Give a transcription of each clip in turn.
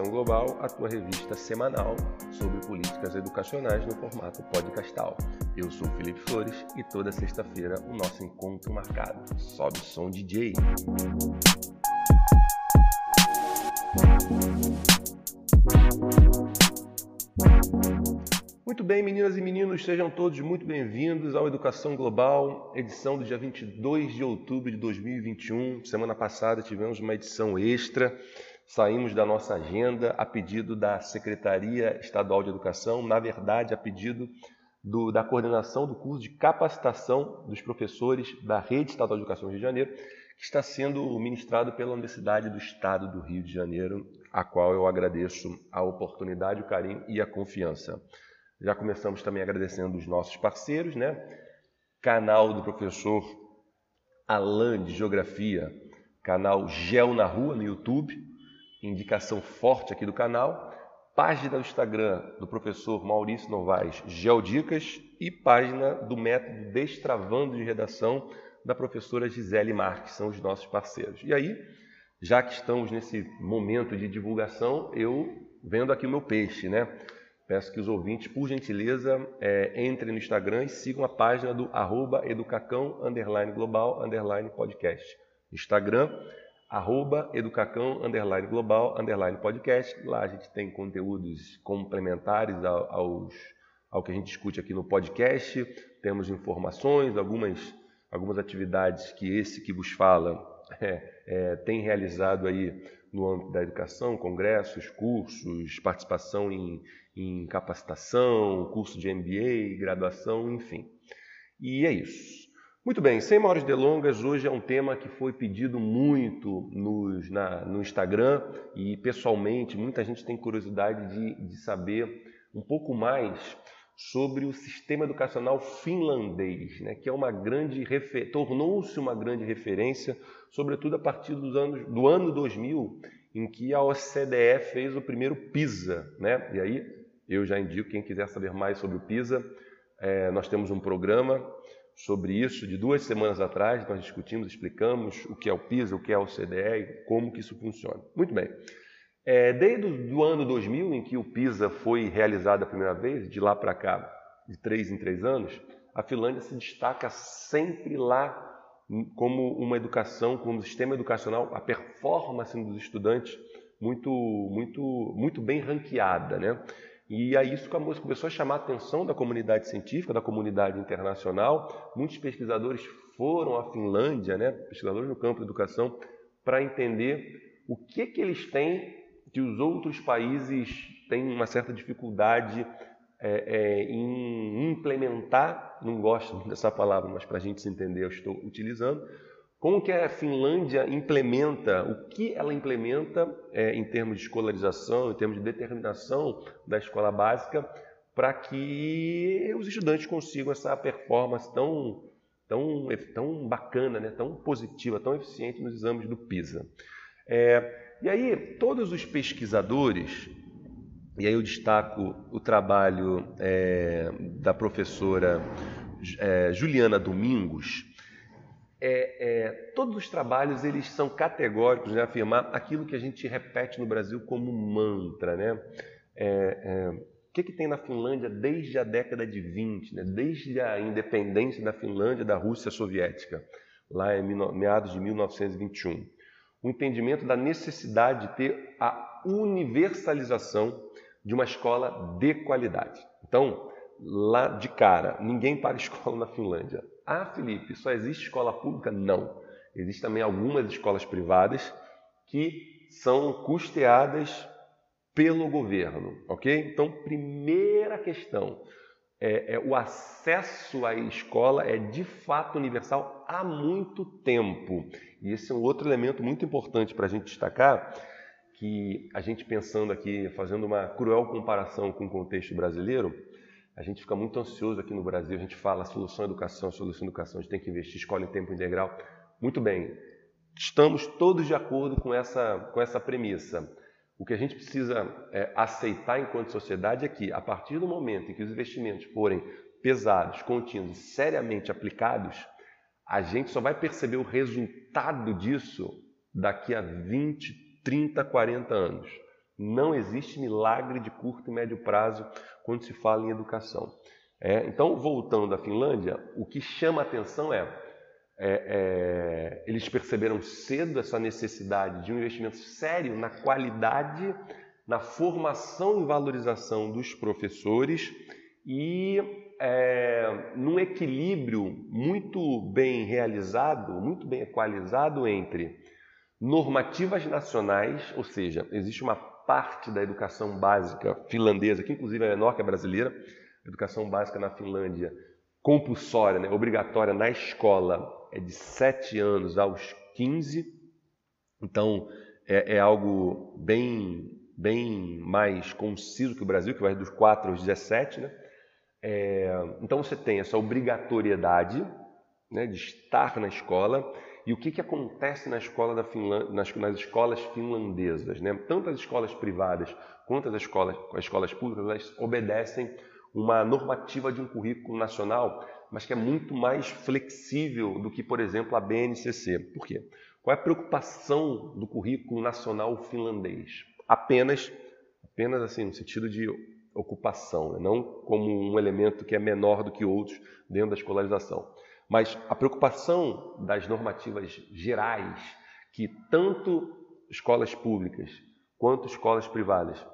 Educação Global, a tua revista semanal sobre políticas educacionais no formato podcastal. Eu sou Felipe Flores e toda sexta-feira o nosso encontro marcado. Sobe o som DJ. Muito bem, meninas e meninos, sejam todos muito bem-vindos ao Educação Global, edição do dia 22 de outubro de 2021. Semana passada tivemos uma edição extra, saímos da nossa agenda a pedido da Secretaria Estadual de Educação, na verdade, a pedido do, da coordenação do curso de capacitação dos professores da Rede Estadual de Educação do Rio de Janeiro, que está sendo ministrado pela Universidade do Estado do Rio de Janeiro, a qual eu agradeço a oportunidade, o carinho e a confiança. Já começamos também agradecendo os nossos parceiros, né? Canal do professor Alan de Geografia, canal Gel na Rua no YouTube, indicação forte aqui do canal. Página do Instagram do professor Maurício Novaes, Geodicas, e página do método Destravando de Redação da professora Gisele Marques, são os nossos parceiros. E aí, já que estamos nesse momento de divulgação, eu vendo aqui o meu peixe, né? Peço que os ouvintes, por gentileza, é, entrem no Instagram e sigam a página do arroba educacão, underline global, underline podcast. Instagram, arroba educacão, underline global, underline podcast. Lá a gente tem conteúdos complementares aos, ao que a gente discute aqui no podcast. Temos informações, algumas, algumas atividades que esse que vos fala é, é, tem realizado aí no âmbito da educação, congressos, cursos, participação em em capacitação, curso de MBA, graduação, enfim. E é isso. Muito bem, sem maiores delongas, hoje é um tema que foi pedido muito nos, na, no Instagram e pessoalmente muita gente tem curiosidade de, de saber um pouco mais sobre o sistema educacional finlandês, né, que é uma grande tornou-se uma grande referência, sobretudo a partir dos anos, do ano 2000, em que a OCDE fez o primeiro PISA, né? E aí eu já indico, quem quiser saber mais sobre o PISA, é, nós temos um programa sobre isso de duas semanas atrás, nós discutimos, explicamos o que é o PISA, o que é o CDE como que isso funciona. Muito bem. É, desde o ano 2000, em que o PISA foi realizado a primeira vez, de lá para cá, de três em três anos, a Finlândia se destaca sempre lá como uma educação, como um sistema educacional, a performance dos estudantes muito, muito, muito bem ranqueada, né? E aí isso começou a chamar a atenção da comunidade científica, da comunidade internacional. Muitos pesquisadores foram à Finlândia, né, pesquisadores no campo da educação, para entender o que, que eles têm que os outros países têm uma certa dificuldade é, é, em implementar, não gosto dessa palavra, mas para a gente se entender eu estou utilizando, como que a Finlândia implementa, o que ela implementa é, em termos de escolarização, em termos de determinação da escola básica, para que os estudantes consigam essa performance tão, tão, tão bacana, né, tão positiva, tão eficiente nos exames do PISA. É, e aí, todos os pesquisadores, e aí eu destaco o trabalho é, da professora é, Juliana Domingos, é, é, todos os trabalhos eles são categóricos em né, afirmar aquilo que a gente repete no Brasil como mantra, né? É, é, o que, que tem na Finlândia desde a década de 20, né? desde a independência da Finlândia da Rússia soviética, lá em meados de 1921? O entendimento da necessidade de ter a universalização de uma escola de qualidade. Então, lá de cara, ninguém para escola na Finlândia. Ah, Felipe, só existe escola pública? Não. Existem também algumas escolas privadas que são custeadas pelo governo, ok? Então, primeira questão, é, é, o acesso à escola é de fato universal há muito tempo. E esse é um outro elemento muito importante para a gente destacar, que a gente pensando aqui, fazendo uma cruel comparação com o contexto brasileiro, a gente fica muito ansioso aqui no Brasil, a gente fala solução educação, solução educação, a gente tem que investir escola em tempo integral. Muito bem, estamos todos de acordo com essa, com essa premissa. O que a gente precisa é, aceitar enquanto sociedade é que, a partir do momento em que os investimentos forem pesados, contínuos seriamente aplicados, a gente só vai perceber o resultado disso daqui a 20, 30, 40 anos. Não existe milagre de curto e médio prazo quando se fala em educação. É, então, voltando à Finlândia, o que chama atenção é, é, é, eles perceberam cedo essa necessidade de um investimento sério na qualidade, na formação e valorização dos professores e é, num equilíbrio muito bem realizado, muito bem equalizado entre normativas nacionais, ou seja, existe uma parte da educação básica finlandesa, que inclusive é menor que a brasileira, educação básica na Finlândia, compulsória, né, obrigatória na escola, é de 7 anos aos 15. Então, é, é, algo bem, bem mais conciso que o Brasil, que vai dos 4 aos 17. Né? É, então, você tem essa obrigatoriedade né, de estar na escola. E o que, que acontece na escola da nas, nas escolas finlandesas? Né? Tanto as escolas privadas quanto as escolas, as escolas públicas, elas obedecem uma normativa de um currículo nacional, mas que é muito mais flexível do que, por exemplo, a BNCC. Por quê? Qual é a preocupação do currículo nacional finlandês? Apenas, apenas assim, no sentido de ocupação, né? não como um elemento que é menor do que outros dentro da escolarização. Mas a preocupação das normativas gerais, que tanto escolas públicas quanto escolas privadas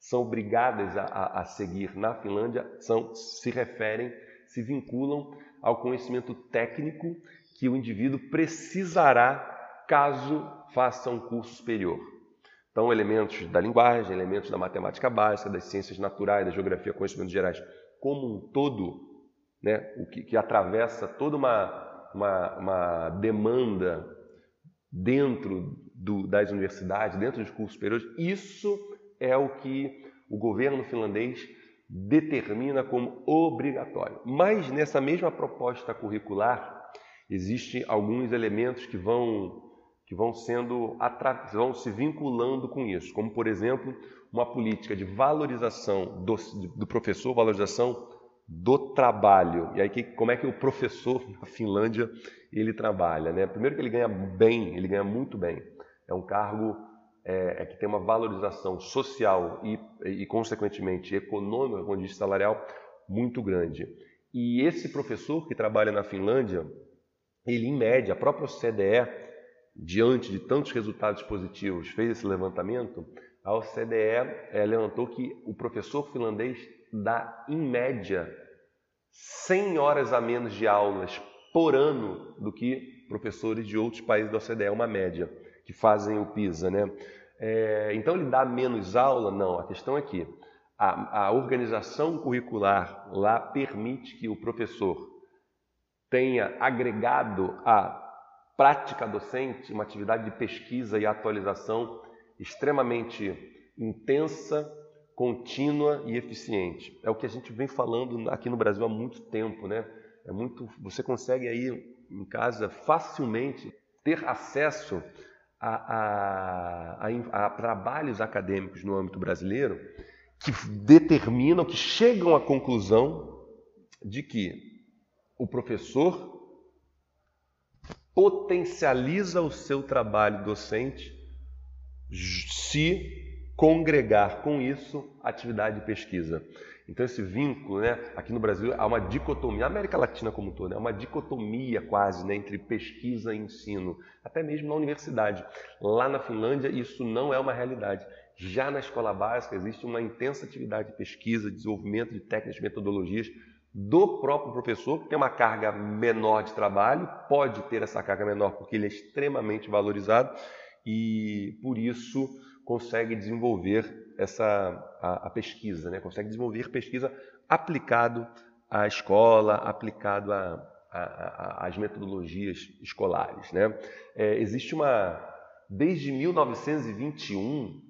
são obrigadas a, a, a seguir na Finlândia são, se referem, se vinculam ao conhecimento técnico que o indivíduo precisará caso faça um curso superior. Então, elementos da linguagem, elementos da matemática básica, das ciências naturais, da geografia, conhecimentos gerais, como um todo, né, o que, que atravessa toda uma, uma, uma demanda dentro do, das universidades, dentro dos cursos superiores, isso é o que o governo finlandês determina como obrigatório. Mas nessa mesma proposta curricular existem alguns elementos que vão que vão sendo vão se vinculando com isso, como por exemplo uma política de valorização do, do professor, valorização do trabalho. E aí que, como é que o professor na Finlândia ele trabalha, né? Primeiro que ele ganha bem, ele ganha muito bem. É um cargo é, é que tem uma valorização social e, e, consequentemente, econômica, quando diz salarial, muito grande. E esse professor que trabalha na Finlândia, ele, em média, a própria OCDE, diante de tantos resultados positivos, fez esse levantamento. A OCDE é, levantou que o professor finlandês dá, em média, 100 horas a menos de aulas por ano do que professores de outros países da OCDE, é uma média, que fazem o PISA. Né? É, então ele dá menos aula? Não, a questão é que a, a organização curricular lá permite que o professor tenha agregado a prática docente uma atividade de pesquisa e atualização extremamente intensa, contínua e eficiente. É o que a gente vem falando aqui no Brasil há muito tempo, né? É muito, você consegue aí em casa facilmente ter acesso a, a, a, a trabalhos acadêmicos no âmbito brasileiro que determinam, que chegam à conclusão de que o professor potencializa o seu trabalho docente se congregar com isso atividade de pesquisa. Então, esse vínculo, né, aqui no Brasil, há uma dicotomia, América Latina como um todo, né, uma dicotomia quase né, entre pesquisa e ensino, até mesmo na universidade. Lá na Finlândia, isso não é uma realidade. Já na escola básica, existe uma intensa atividade de pesquisa, desenvolvimento de técnicas, metodologias do próprio professor, que tem uma carga menor de trabalho, pode ter essa carga menor porque ele é extremamente valorizado e, por isso, consegue desenvolver essa a, a pesquisa, né? consegue desenvolver pesquisa aplicado à escola, aplicado às metodologias escolares. Né? É, existe uma, desde 1921,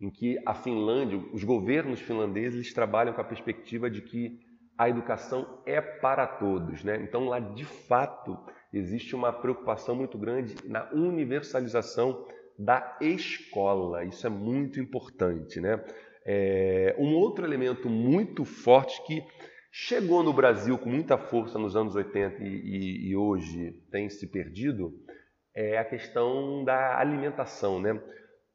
em que a Finlândia, os governos finlandeses trabalham com a perspectiva de que a educação é para todos. Né? Então, lá de fato, existe uma preocupação muito grande na universalização da escola. Isso é muito importante, né? É, um outro elemento muito forte que chegou no Brasil com muita força nos anos 80 e, e, e hoje tem se perdido é a questão da alimentação, né?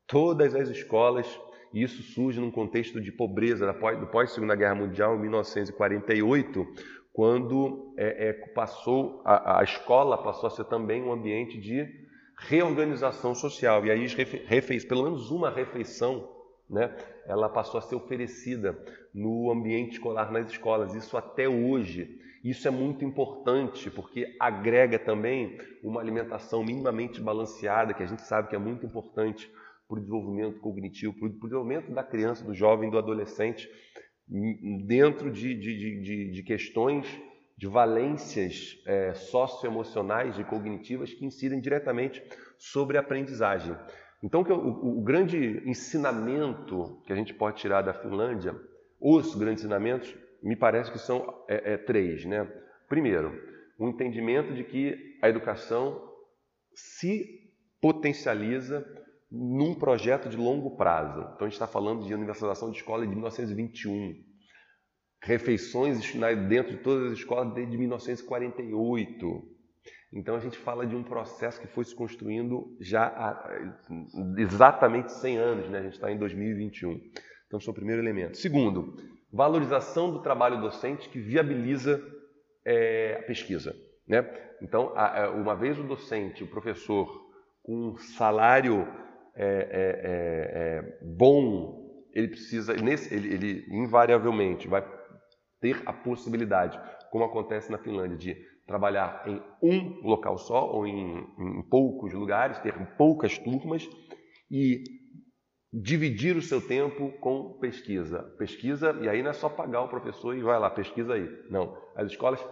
Todas as escolas, e isso surge num contexto de pobreza do pós-Segunda Guerra Mundial, em 1948, quando é, é, passou a, a, escola passou a ser também um ambiente de reorganização social. E aí refez, pelo menos uma refeição, né? Ela passou a ser oferecida no ambiente escolar nas escolas. Isso até hoje. Isso é muito importante porque agrega também uma alimentação minimamente balanceada, que a gente sabe que é muito importante para o desenvolvimento cognitivo, para o desenvolvimento da criança, do jovem, do adolescente, dentro de, de, de, de questões de valências é, socioemocionais e cognitivas que incidem diretamente sobre a aprendizagem. Então, o, o, grande ensinamento que a gente pode tirar da Finlândia, os grandes ensinamentos, me parece que são é, é, três. Né? Primeiro, o um entendimento de que a educação se potencializa num projeto de longo prazo. Então, a gente está falando de universalização de escola de 1921, refeições dentro de todas as escolas desde 1948. Então, a gente fala de um processo que foi se construindo já há exatamente 100 anos, né? a gente está em 2021. Então, esse é o primeiro elemento. Segundo, valorização do trabalho docente que viabiliza é, a pesquisa. Né? Então, uma vez o docente, o professor, com um salário é, é, bom, ele precisa, nesse, ele, ele invariavelmente vai ter a possibilidade, como acontece na Finlândia, de trabalhar em um local só ou em, em poucos lugares, ter poucas turmas e dividir o seu tempo com pesquisa. Pesquisa, e aí não é só pagar o professor e vai lá, pesquisa aí. Não. As escolas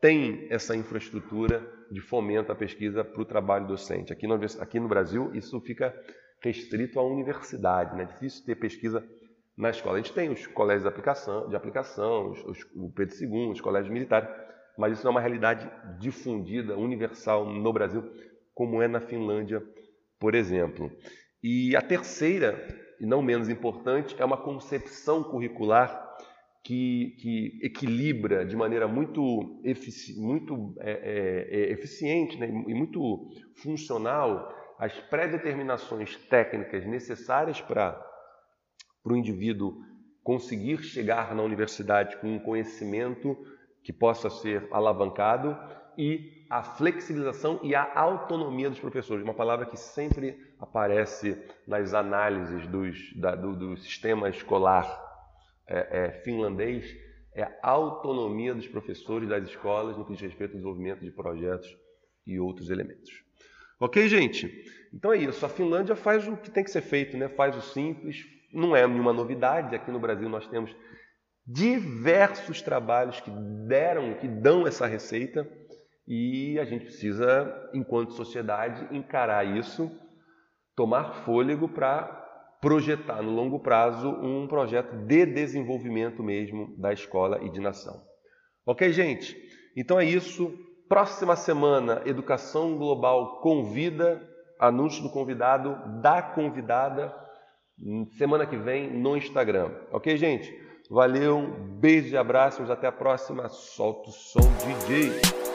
têm essa infraestrutura de fomento à pesquisa para o trabalho docente. Aqui no, aqui no Brasil, isso fica restrito à universidade, né? É difícil ter pesquisa na escola. A gente tem os colégios de aplicação, de aplicação os, os, o Pedro II, os colégios militares, mas isso não é uma realidade difundida, universal no Brasil, como é na Finlândia, por exemplo. E a terceira, e não menos importante, é uma concepção curricular que, que equilibra de maneira muito, efici muito é, é, é eficiente né, e muito funcional as pré-determinações técnicas necessárias para o indivíduo conseguir chegar na universidade com um conhecimento que possa ser alavancado e a flexibilização e a autonomia dos professores, uma palavra que sempre aparece nas análises dos, da, do, do, sistema escolar é, é, finlandês, é a autonomia dos professores das escolas no que diz respeito ao desenvolvimento de projetos e outros elementos. Ok, gente? Então é isso. A Finlândia faz o que tem que ser feito, né? faz o simples. Não é nenhuma novidade. Aqui no Brasil nós temos diversos trabalhos que deram, que dão essa receita e a gente precisa, enquanto sociedade, encarar isso, tomar fôlego para projetar no longo prazo um projeto de desenvolvimento mesmo da escola e de nação. Ok, gente? Então é isso. Próxima semana, Educação Global convida, anúncio do convidado, da convidada, semana que vem no Instagram. Ok, gente? Valeu, beijo e abraços, até a próxima. Solta o som, DJ.